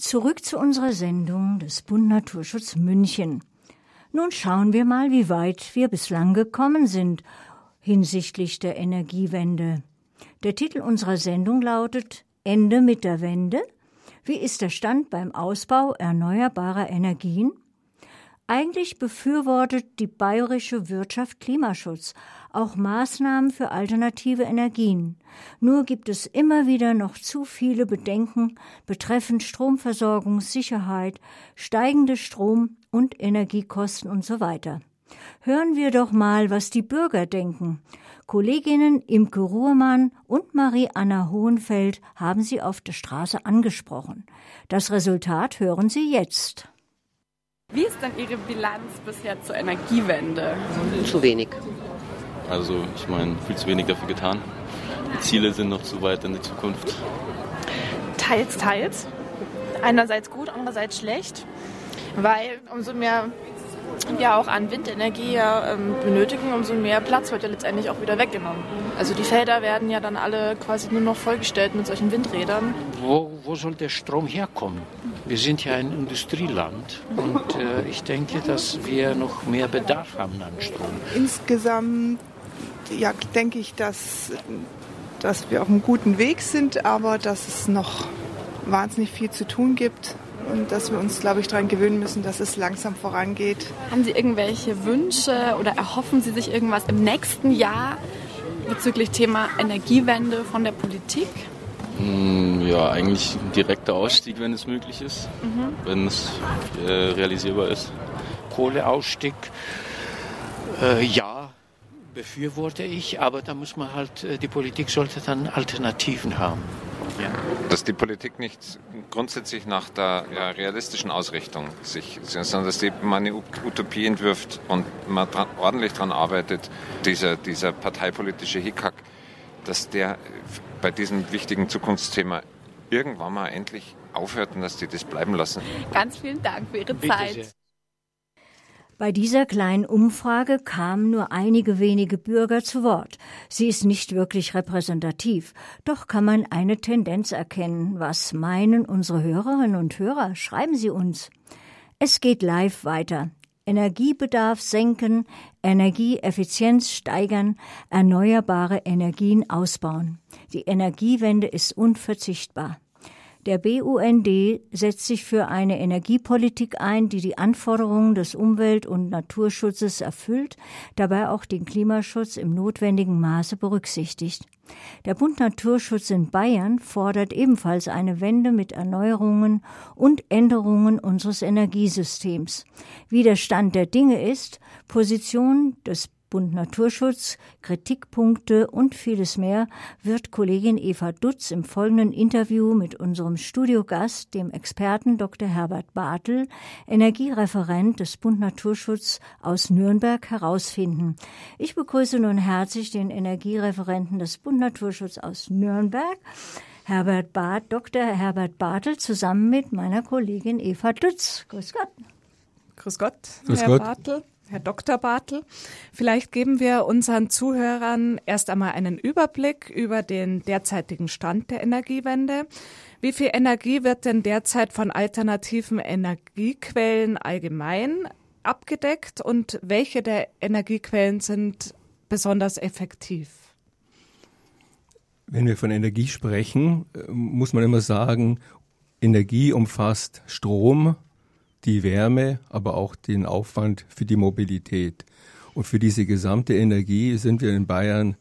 Zurück zu unserer Sendung des Bund Naturschutz München. Nun schauen wir mal, wie weit wir bislang gekommen sind hinsichtlich der Energiewende. Der Titel unserer Sendung lautet Ende mit der Wende? Wie ist der Stand beim Ausbau erneuerbarer Energien? Eigentlich befürwortet die bayerische Wirtschaft Klimaschutz, auch Maßnahmen für alternative Energien. Nur gibt es immer wieder noch zu viele Bedenken betreffend Stromversorgungssicherheit, steigende Strom- und Energiekosten und so weiter. Hören wir doch mal, was die Bürger denken. Kolleginnen Imke Ruhrmann und Marie-Anna Hohenfeld haben sie auf der Straße angesprochen. Das Resultat hören Sie jetzt. Wie ist denn Ihre Bilanz bisher zur Energiewende? Zu wenig. Also ich meine, viel zu wenig dafür getan. Die Ziele sind noch zu weit in die Zukunft. Teils, teils. Einerseits gut, andererseits schlecht, weil umso mehr wir auch an Windenergie ja, ähm, benötigen, umso mehr Platz wird ja letztendlich auch wieder weggenommen. Also die Felder werden ja dann alle quasi nur noch vollgestellt mit solchen Windrädern. Wo, wo soll der Strom herkommen? Wir sind ja ein Industrieland und äh, ich denke, dass wir noch mehr Bedarf haben an Strom. Insgesamt ja, denke ich, dass, dass wir auf einem guten Weg sind, aber dass es noch wahnsinnig viel zu tun gibt und dass wir uns, glaube ich, daran gewöhnen müssen, dass es langsam vorangeht. Haben Sie irgendwelche Wünsche oder erhoffen Sie sich irgendwas im nächsten Jahr bezüglich Thema Energiewende von der Politik? Hm, ja, eigentlich ein direkter Ausstieg, wenn es möglich ist, mhm. wenn es äh, realisierbar ist. Kohleausstieg, äh, ja, befürworte ich, aber da muss man halt, äh, die Politik sollte dann Alternativen haben. Ja. Dass die Politik nicht grundsätzlich nach der ja, realistischen Ausrichtung sich, sondern dass die, man eine Utopie entwirft und man dran, ordentlich daran arbeitet, dieser, dieser parteipolitische Hickhack, dass der bei diesem wichtigen Zukunftsthema irgendwann mal endlich aufhört und dass die das bleiben lassen. Ganz vielen Dank für Ihre Zeit. Bei dieser kleinen Umfrage kamen nur einige wenige Bürger zu Wort. Sie ist nicht wirklich repräsentativ, doch kann man eine Tendenz erkennen. Was meinen unsere Hörerinnen und Hörer? Schreiben Sie uns. Es geht live weiter. Energiebedarf senken, Energieeffizienz steigern, erneuerbare Energien ausbauen. Die Energiewende ist unverzichtbar. Der BUND setzt sich für eine Energiepolitik ein, die die Anforderungen des Umwelt- und Naturschutzes erfüllt, dabei auch den Klimaschutz im notwendigen Maße berücksichtigt. Der Bund Naturschutz in Bayern fordert ebenfalls eine Wende mit Erneuerungen und Änderungen unseres Energiesystems. Wie der Stand der Dinge ist, Position des Bund Naturschutz, Kritikpunkte und vieles mehr wird Kollegin Eva Dutz im folgenden Interview mit unserem Studiogast, dem Experten Dr. Herbert Bartel, Energiereferent des Bund Naturschutz aus Nürnberg, herausfinden. Ich begrüße nun herzlich den Energiereferenten des Bund Naturschutz aus Nürnberg, Herbert Barth, Dr. Herbert Bartel, zusammen mit meiner Kollegin Eva Dutz. Grüß Gott. Grüß Gott, Grüß Herr Gott. Bartel. Herr Dr. Bartel, vielleicht geben wir unseren Zuhörern erst einmal einen Überblick über den derzeitigen Stand der Energiewende. Wie viel Energie wird denn derzeit von alternativen Energiequellen allgemein abgedeckt und welche der Energiequellen sind besonders effektiv? Wenn wir von Energie sprechen, äh, muss man immer sagen, Energie umfasst Strom, die Wärme, aber auch den Aufwand für die Mobilität. Und für diese gesamte Energie sind wir in Bayern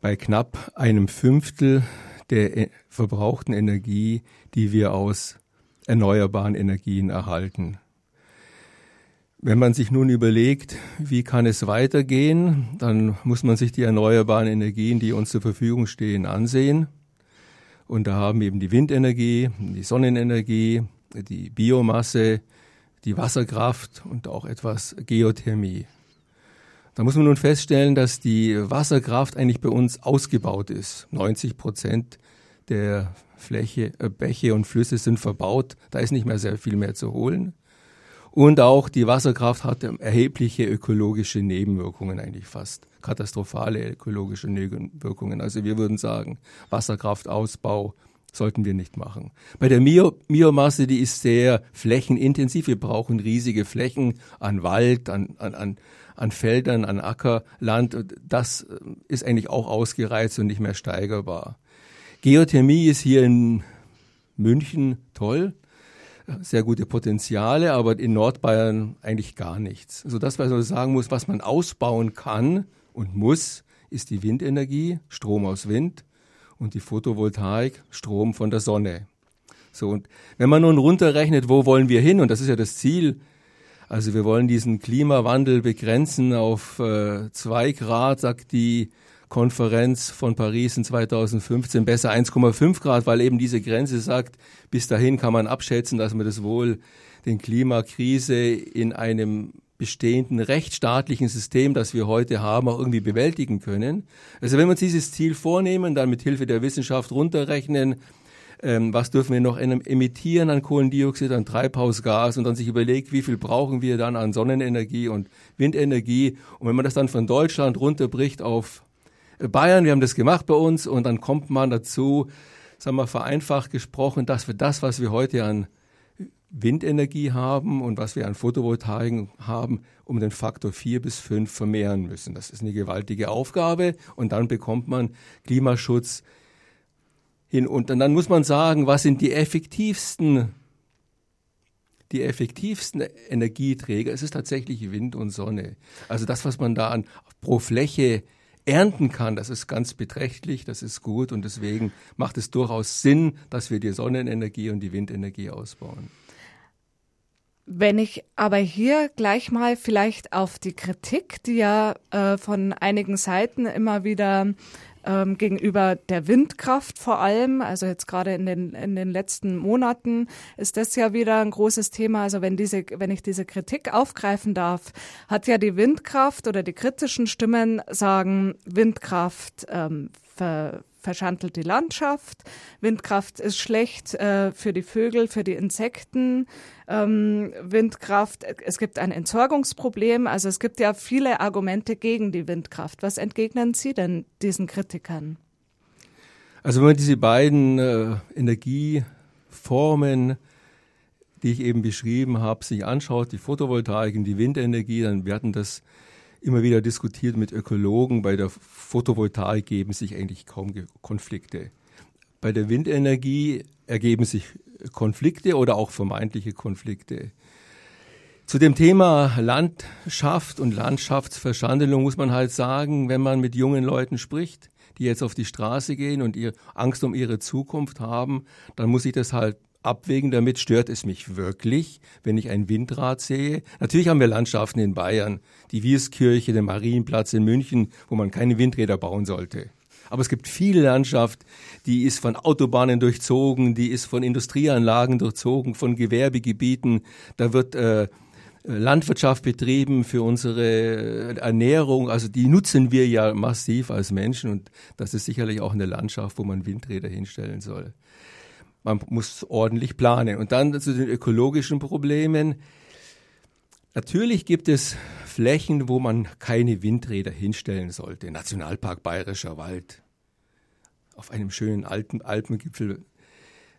bei knapp einem Fünftel der e-, verbrauchten Energie, die wir aus erneuerbaren Energien erhalten. Wenn man sich nun überlegt, wie kann es weitergehen, dann muss man sich die erneuerbaren Energien, die uns zur Verfügung stehen, ansehen. Und da haben eben die Windenergie, die Sonnenenergie, die Biomasse, die Wasserkraft und auch etwas Geothermie. Da muss man nun feststellen, dass die Wasserkraft eigentlich bei uns ausgebaut ist. 90 Prozent der Fläche, äh, Bäche und Flüsse sind verbaut. Da ist nicht mehr sehr viel mehr zu holen. Und auch die Wasserkraft hat erhebliche ökologische Nebenwirkungen, eigentlich fast katastrophale ökologische Nebenwirkungen. Also wir würden sagen, Wasserkraftausbau sollten wir nicht machen. Bei der Bio Biomasse, die ist sehr flächenintensiv. Wir brauchen riesige Flächen an Wald, an, an, an, an Feldern, an Ackerland. Das ist eigentlich auch ausgereizt und nicht mehr steigerbar. Geothermie ist hier in München toll, sehr gute Potenziale, aber in Nordbayern eigentlich gar nichts. Also das, was man sagen muss, was man ausbauen kann und muss, ist die Windenergie, Strom aus Wind und die Photovoltaik, Strom von der Sonne. So, und wenn man nun runterrechnet, wo wollen wir hin, und das ist ja das Ziel, also wir wollen diesen Klimawandel begrenzen auf äh, zwei Grad, sagt die Konferenz von Paris in 2015 besser 1,5 Grad, weil eben diese Grenze sagt, bis dahin kann man abschätzen, dass man das wohl den Klimakrise in einem bestehenden rechtsstaatlichen System, das wir heute haben, auch irgendwie bewältigen können. Also wenn wir uns dieses Ziel vornehmen, dann mit Hilfe der Wissenschaft runterrechnen, ähm, was dürfen wir noch emittieren an Kohlendioxid, an Treibhausgas und dann sich überlegt, wie viel brauchen wir dann an Sonnenenergie und Windenergie. Und wenn man das dann von Deutschland runterbricht auf Bayern, wir haben das gemacht bei uns und dann kommt man dazu, sagen wir vereinfacht gesprochen, dass wir das, was wir heute an Windenergie haben und was wir an Photovoltaik haben, um den Faktor vier bis fünf vermehren müssen. Das ist eine gewaltige Aufgabe und dann bekommt man Klimaschutz hin. Und dann muss man sagen, was sind die effektivsten, die effektivsten Energieträger? Es ist tatsächlich Wind und Sonne. Also das, was man da an, pro Fläche ernten kann, das ist ganz beträchtlich, das ist gut und deswegen macht es durchaus Sinn, dass wir die Sonnenenergie und die Windenergie ausbauen. Wenn ich aber hier gleich mal vielleicht auf die Kritik, die ja äh, von einigen Seiten immer wieder ähm, gegenüber der Windkraft vor allem. Also jetzt gerade in den, in den letzten Monaten ist das ja wieder ein großes Thema. Also wenn diese, wenn ich diese Kritik aufgreifen darf, hat ja die Windkraft oder die kritischen Stimmen sagen, Windkraft ähm, ver, verschandelt die Landschaft. Windkraft ist schlecht äh, für die Vögel, für die Insekten. Ähm, Windkraft, es gibt ein Entsorgungsproblem. Also es gibt ja viele Argumente gegen die Windkraft. Was entgegnen Sie denn diesen Kritikern? Also wenn man diese beiden äh, Energieformen, die ich eben beschrieben habe, sich anschaut, die Photovoltaik und die Windenergie, dann werden das immer wieder diskutiert mit Ökologen. Bei der Photovoltaik geben sich eigentlich kaum Konflikte. Bei der Windenergie ergeben sich Konflikte oder auch vermeintliche Konflikte. Zu dem Thema Landschaft und Landschaftsverschandelung muss man halt sagen, wenn man mit jungen Leuten spricht, die jetzt auf die Straße gehen und ihr Angst um ihre Zukunft haben, dann muss ich das halt abwägen damit, stört es mich wirklich, wenn ich ein Windrad sehe. Natürlich haben wir Landschaften in Bayern, die Wierskirche, den Marienplatz in München, wo man keine Windräder bauen sollte. Aber es gibt viele Landschaft, die ist von Autobahnen durchzogen, die ist von Industrieanlagen durchzogen, von Gewerbegebieten. Da wird äh, Landwirtschaft betrieben für unsere Ernährung. Also die nutzen wir ja massiv als Menschen und das ist sicherlich auch eine Landschaft, wo man Windräder hinstellen soll man muss ordentlich planen. Und dann zu den ökologischen Problemen. Natürlich gibt es Flächen, wo man keine Windräder hinstellen sollte. Nationalpark Bayerischer Wald. Auf einem schönen alten Alpengipfel.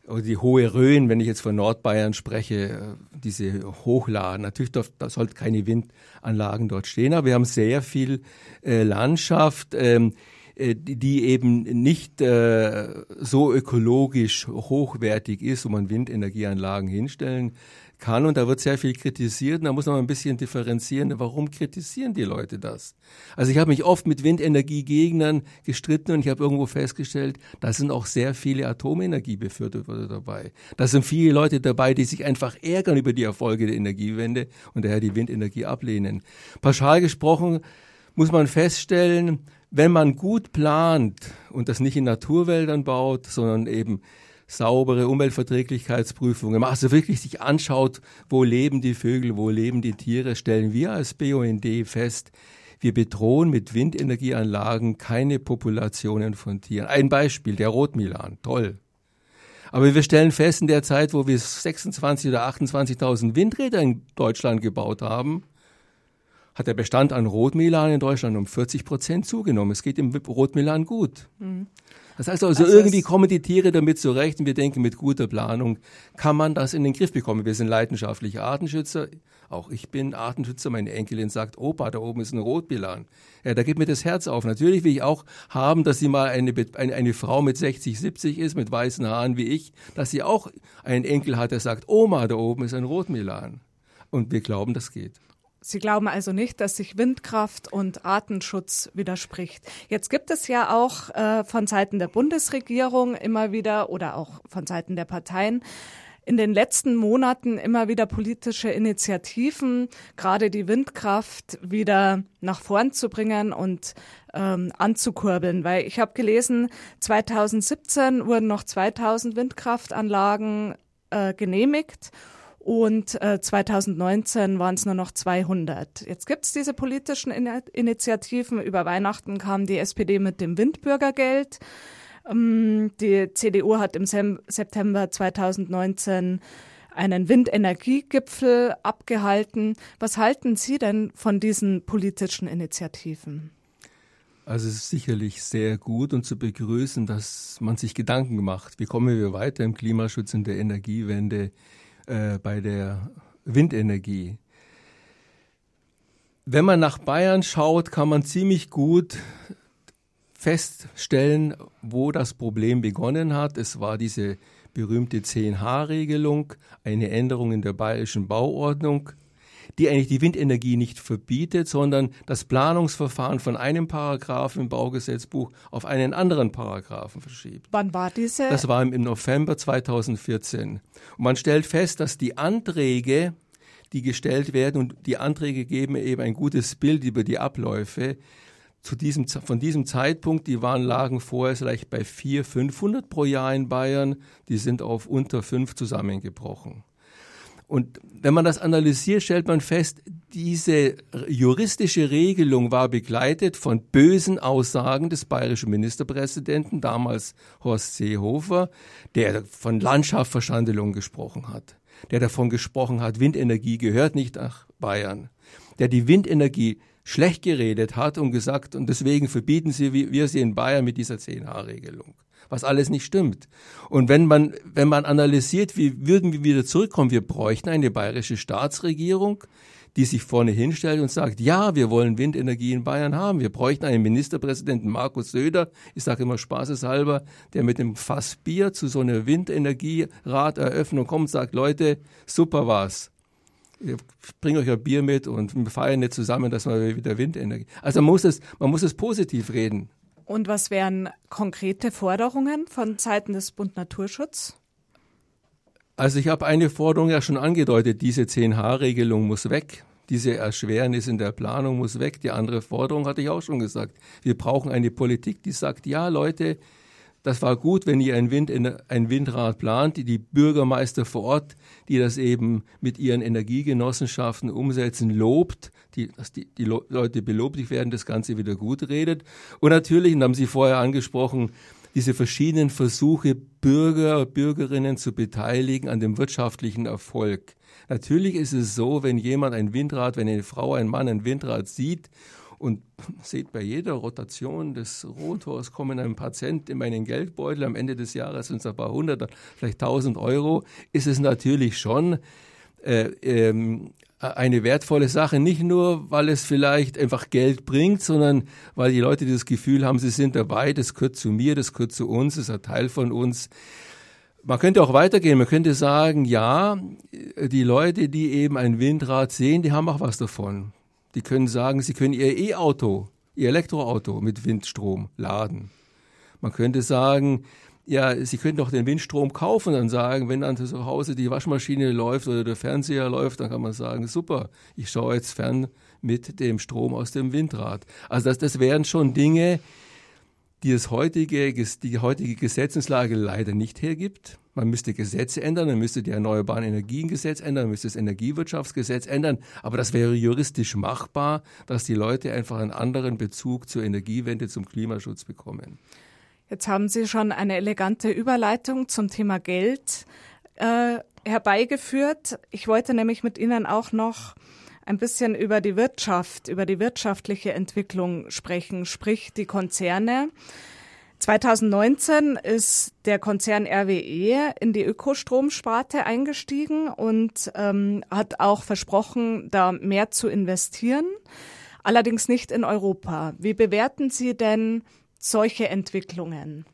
Oder die Hohe Rhön, wenn ich jetzt von Nordbayern spreche, diese Hochladen. Natürlich darf, da sollten keine Windanlagen dort stehen, aber wir haben sehr viel äh, Landschaft. Ähm, äh, die eben nicht äh, so ökologisch hochwertig ist, wo man Windenergieanlagen hinstellen kann. Und da wird sehr viel kritisiert. Und da muss man ein bisschen differenzieren. Warum kritisieren die Leute das? Also ich habe mich oft mit Windenergiegegnern gestritten und ich habe irgendwo festgestellt, da sind auch sehr viele Atomenergiebefürworter dabei. Da sind viele Leute dabei, die sich einfach ärgern über die Erfolge der Energiewende und daher die Windenergie ablehnen. Pauschal gesprochen muss man feststellen, wenn man gut plant und das nicht in Naturwäldern baut, sondern eben saubere Umweltverträglichkeitsprüfungen, also wirklich sich anschaut, wo leben die Vögel, wo leben die Tiere, stellen wir als BUND fest, wir bedrohen mit Windenergieanlagen keine Populationen von Tieren. Ein Beispiel, der Rotmilan, toll. Aber wir stellen fest, in der Zeit, wo wir 26 oder 28.000 Windräder in Deutschland gebaut haben, hat der Bestand an Rotmilan in Deutschland um 40 Prozent zugenommen. Es geht dem Rotmilan gut. Mhm. Das heißt also, also irgendwie kommen die Tiere damit zurecht und wir denken, mit guter Planung kann man das in den Griff bekommen. Wir sind leidenschaftliche Artenschützer. Auch ich bin Artenschützer. Meine Enkelin sagt, Opa, da oben ist ein Rotbilan. Ja, da geht mir das Herz auf. Natürlich will ich auch haben, dass sie mal eine, eine, eine Frau mit 60, 70 ist, mit weißen Haaren wie ich, dass sie auch einen Enkel hat, der sagt, Oma, da oben ist ein Rotmilan. Und wir glauben, das geht. Sie glauben also nicht, dass sich Windkraft und Artenschutz widerspricht. Jetzt gibt es ja auch äh, von Seiten der Bundesregierung immer wieder oder auch von Seiten der Parteien in den letzten Monaten immer wieder politische Initiativen, gerade die Windkraft wieder nach vorn zu bringen und ähm, anzukurbeln. Weil ich habe gelesen, 2017 wurden noch 2000 Windkraftanlagen äh, genehmigt und äh, 2019 waren es nur noch 200. Jetzt gibt es diese politischen In Initiativen. Über Weihnachten kam die SPD mit dem Windbürgergeld. Ähm, die CDU hat im Sem September 2019 einen Windenergiegipfel abgehalten. Was halten Sie denn von diesen politischen Initiativen? Also es ist sicherlich sehr gut und zu begrüßen, dass man sich Gedanken macht. Wie kommen wir weiter im Klimaschutz und der Energiewende? Äh, bei der Windenergie. Wenn man nach Bayern schaut, kann man ziemlich gut feststellen, wo das Problem begonnen hat. Es war diese berühmte 10H-Regelung, eine Änderung in der bayerischen Bauordnung, die eigentlich die Windenergie nicht verbietet, sondern das Planungsverfahren von einem Paragraphen im Baugesetzbuch auf einen anderen Paragraphen verschiebt. Wann war diese? Das war im November 2014. Und man stellt fest, dass die Anträge, die gestellt werden, und die Anträge geben eben ein gutes Bild über die Abläufe, zu diesem, von diesem Zeitpunkt, die waren, lagen vorher vielleicht bei 400, 500 pro Jahr in Bayern, die sind auf unter fünf zusammengebrochen. Und wenn man das analysiert, stellt man fest, diese juristische Regelung war begleitet von bösen Aussagen des bayerischen Ministerpräsidenten, damals Horst Seehofer, der von Landschaftsverschandelung gesprochen hat, der davon gesprochen hat, Windenergie gehört nicht nach Bayern, der die Windenergie schlecht geredet hat und gesagt, und deswegen verbieten sie, wir sie in Bayern mit dieser 10H-Regelung was alles nicht stimmt. Und wenn man, wenn man analysiert, wie würden wir wieder zurückkommen, wir bräuchten eine bayerische Staatsregierung, die sich vorne hinstellt und sagt, ja, wir wollen Windenergie in Bayern haben. Wir bräuchten einen Ministerpräsidenten, Markus Söder, ich sage immer spaßeshalber, der mit dem Fass Bier zu so einer Windenergierat-Eröffnung kommt und sagt, Leute, super war's. Ich bringe euch ein Bier mit und wir feiern nicht zusammen, dass wir wieder Windenergie. Also man muss es, man muss es positiv reden. Und was wären konkrete Forderungen von Seiten des Bund Naturschutz? Also ich habe eine Forderung ja schon angedeutet, diese 10H-Regelung muss weg. Diese Erschwernis in der Planung muss weg. Die andere Forderung hatte ich auch schon gesagt. Wir brauchen eine Politik, die sagt, ja Leute, das war gut, wenn ihr ein, Wind, ein Windrad plant, die, die Bürgermeister vor Ort, die das eben mit ihren Energiegenossenschaften umsetzen, lobt, die, dass die, die Leute belobt werden, das Ganze wieder gut redet. Und natürlich, und haben Sie vorher angesprochen, diese verschiedenen Versuche, Bürger, Bürgerinnen zu beteiligen an dem wirtschaftlichen Erfolg. Natürlich ist es so, wenn jemand ein Windrad, wenn eine Frau, ein Mann ein Windrad sieht und seht, bei jeder Rotation des Rotors kommen ein paar Cent in meinen Geldbeutel. Am Ende des Jahres sind es ein paar hundert, vielleicht tausend Euro. Ist es natürlich schon äh, ähm, eine wertvolle Sache, nicht nur, weil es vielleicht einfach Geld bringt, sondern weil die Leute das Gefühl haben, sie sind dabei, das gehört zu mir, das gehört zu uns, ist ein Teil von uns. Man könnte auch weitergehen, man könnte sagen, ja, die Leute, die eben ein Windrad sehen, die haben auch was davon. Die können sagen, sie können ihr E-Auto, ihr Elektroauto mit Windstrom laden. Man könnte sagen, ja, Sie können doch den Windstrom kaufen und dann sagen, wenn dann zu Hause die Waschmaschine läuft oder der Fernseher läuft, dann kann man sagen, super, ich schaue jetzt fern mit dem Strom aus dem Windrad. Also das, das wären schon Dinge, die das heutige, die heutige Gesetzeslage leider nicht hergibt. Man müsste Gesetze ändern, man müsste die Erneuerbaren Energiengesetz ändern, man müsste das Energiewirtschaftsgesetz ändern. Aber das wäre juristisch machbar, dass die Leute einfach einen anderen Bezug zur Energiewende, zum Klimaschutz bekommen. Jetzt haben Sie schon eine elegante Überleitung zum Thema Geld äh, herbeigeführt. Ich wollte nämlich mit Ihnen auch noch ein bisschen über die Wirtschaft, über die wirtschaftliche Entwicklung sprechen, sprich die Konzerne. 2019 ist der Konzern RWE in die Ökostromsparte eingestiegen und ähm, hat auch versprochen, da mehr zu investieren, allerdings nicht in Europa. Wie bewerten Sie denn solche Entwicklungen?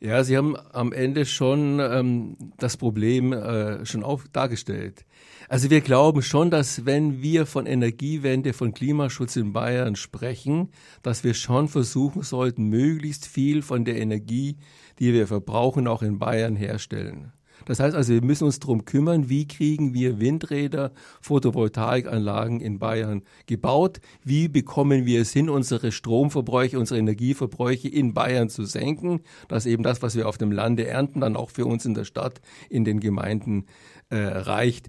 Ja, Sie haben am Ende schon ähm, das Problem äh, schon auf, dargestellt. Also wir glauben schon, dass wenn wir von Energiewende, von Klimaschutz in Bayern sprechen, dass wir schon versuchen sollten, möglichst viel von der Energie, die wir verbrauchen, auch in Bayern herstellen. Das heißt also, wir müssen uns darum kümmern, wie kriegen wir Windräder, Photovoltaikanlagen in Bayern gebaut, wie bekommen wir es hin, unsere Stromverbräuche, unsere Energieverbräuche in Bayern zu senken, dass eben das, was wir auf dem Lande ernten, dann auch für uns in der Stadt, in den Gemeinden äh, reicht.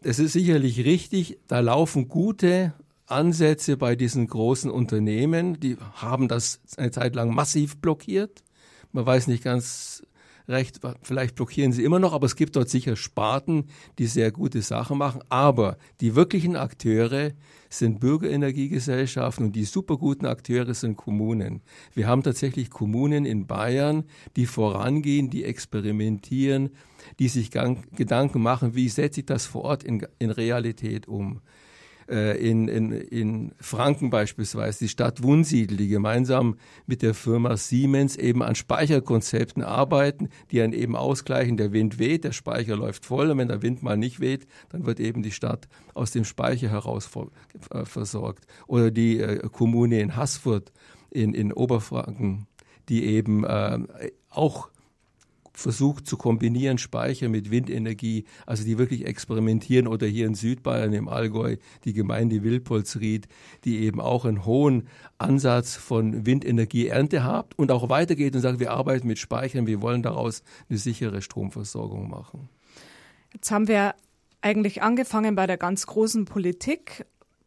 Es ist sicherlich richtig, da laufen gute Ansätze bei diesen großen Unternehmen, die haben das eine Zeit lang massiv blockiert. Man weiß nicht ganz recht, vielleicht blockieren sie immer noch, aber es gibt dort sicher Sparten, die sehr gute Sachen machen. Aber die wirklichen Akteure sind Bürgerenergiegesellschaften und die superguten Akteure sind Kommunen. Wir haben tatsächlich Kommunen in Bayern, die vorangehen, die experimentieren, die sich Gedanken machen, wie setze ich das vor Ort in, in Realität um. Äh, in, in, in Franken beispielsweise, die Stadt Wunsiedel, die gemeinsam mit der Firma Siemens eben an Speicherkonzepten arbeiten, die dann eben ausgleichen, der Wind weht, der Speicher läuft voll und wenn der Wind mal nicht weht, dann wird eben die Stadt aus dem Speicher heraus äh, versorgt. Oder die äh, Kommune in Haßfurt in, in Oberfranken, die eben äh, auch versucht zu kombinieren, Speicher mit Windenergie, also die wirklich experimentieren oder hier in Südbayern im Allgäu die Gemeinde Wilpolsried, die eben auch einen hohen Ansatz von Windenergieernte habt und auch weitergeht und sagt, wir arbeiten mit Speichern, wir wollen daraus eine sichere Stromversorgung machen. Jetzt haben wir eigentlich angefangen bei der ganz großen Politik.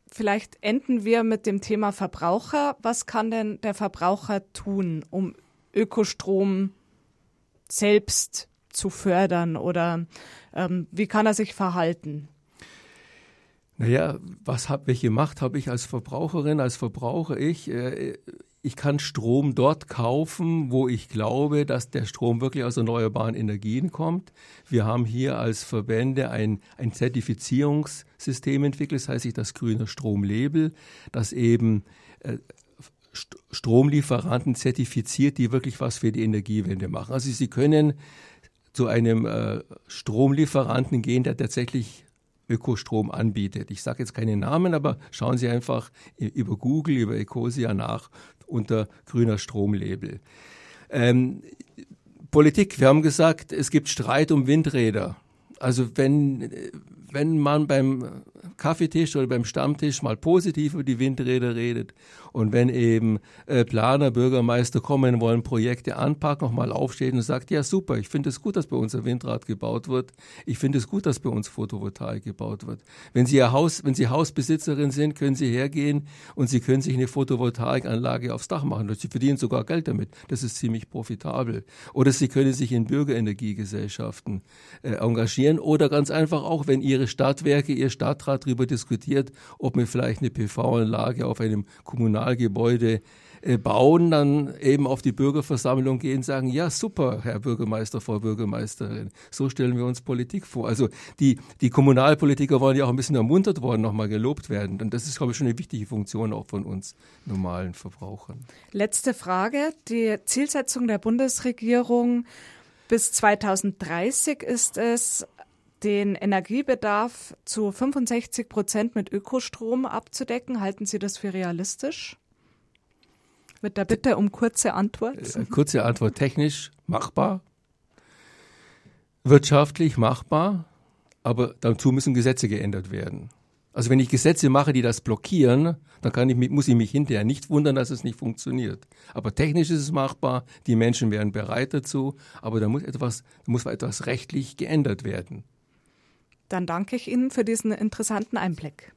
Vielleicht enden wir mit dem Thema Verbraucher. Was kann denn der Verbraucher tun, um Ökostrom selbst zu fördern oder ähm, wie kann er sich verhalten? Naja, was hab, welche Macht habe ich als Verbraucherin, als Verbraucher? Ich, äh, ich kann Strom dort kaufen, wo ich glaube, dass der Strom wirklich aus erneuerbaren Energien kommt. Wir haben hier als Verbände ein, ein Zertifizierungssystem entwickelt, das heißt ich das grüne Stromlabel, das eben äh, Stromlieferanten zertifiziert, die wirklich was für die Energiewende machen. Also Sie können zu einem äh, Stromlieferanten gehen, der tatsächlich Ökostrom anbietet. Ich sage jetzt keine Namen, aber schauen Sie einfach über Google, über Ecosia nach unter grüner Stromlabel. Ähm, Politik, wir haben gesagt, es gibt Streit um Windräder. Also wenn, wenn man beim Kaffeetisch oder beim Stammtisch mal positiv über die Windräder redet und wenn eben äh, Planer, Bürgermeister kommen wollen, Projekte anpacken, nochmal aufstehen und sagt, ja super, ich finde es gut, dass bei uns ein Windrad gebaut wird. Ich finde es gut, dass bei uns Photovoltaik gebaut wird. Wenn Sie Ihr Haus, wenn Sie Hausbesitzerin sind, können Sie hergehen und Sie können sich eine Photovoltaikanlage aufs Dach machen. Sie verdienen sogar Geld damit. Das ist ziemlich profitabel. Oder Sie können sich in Bürgerenergiegesellschaften äh, engagieren oder ganz einfach auch, wenn Ihre Stadtwerke, Ihr Stadtrat darüber diskutiert, ob man vielleicht eine PV-Anlage auf einem Kommunalgebäude äh, bauen, dann eben auf die Bürgerversammlung gehen und sagen, ja super, Herr Bürgermeister, Frau Bürgermeisterin, so stellen wir uns Politik vor. Also die, die Kommunalpolitiker wollen ja auch ein bisschen ermuntert worden, nochmal gelobt werden. Und das ist, glaube ich, schon eine wichtige Funktion auch von uns normalen Verbrauchern. Letzte Frage. Die Zielsetzung der Bundesregierung bis 2030 ist es, den Energiebedarf zu 65 Prozent mit Ökostrom abzudecken. Halten Sie das für realistisch? Mit der Bitte um kurze Antwort. Äh, kurze Antwort technisch machbar, wirtschaftlich machbar, aber dazu müssen Gesetze geändert werden. Also wenn ich Gesetze mache, die das blockieren, dann kann ich, muss ich mich hinterher nicht wundern, dass es nicht funktioniert. Aber technisch ist es machbar, die Menschen wären bereit dazu, aber da muss etwas, muss etwas rechtlich geändert werden. Dann danke ich Ihnen für diesen interessanten Einblick.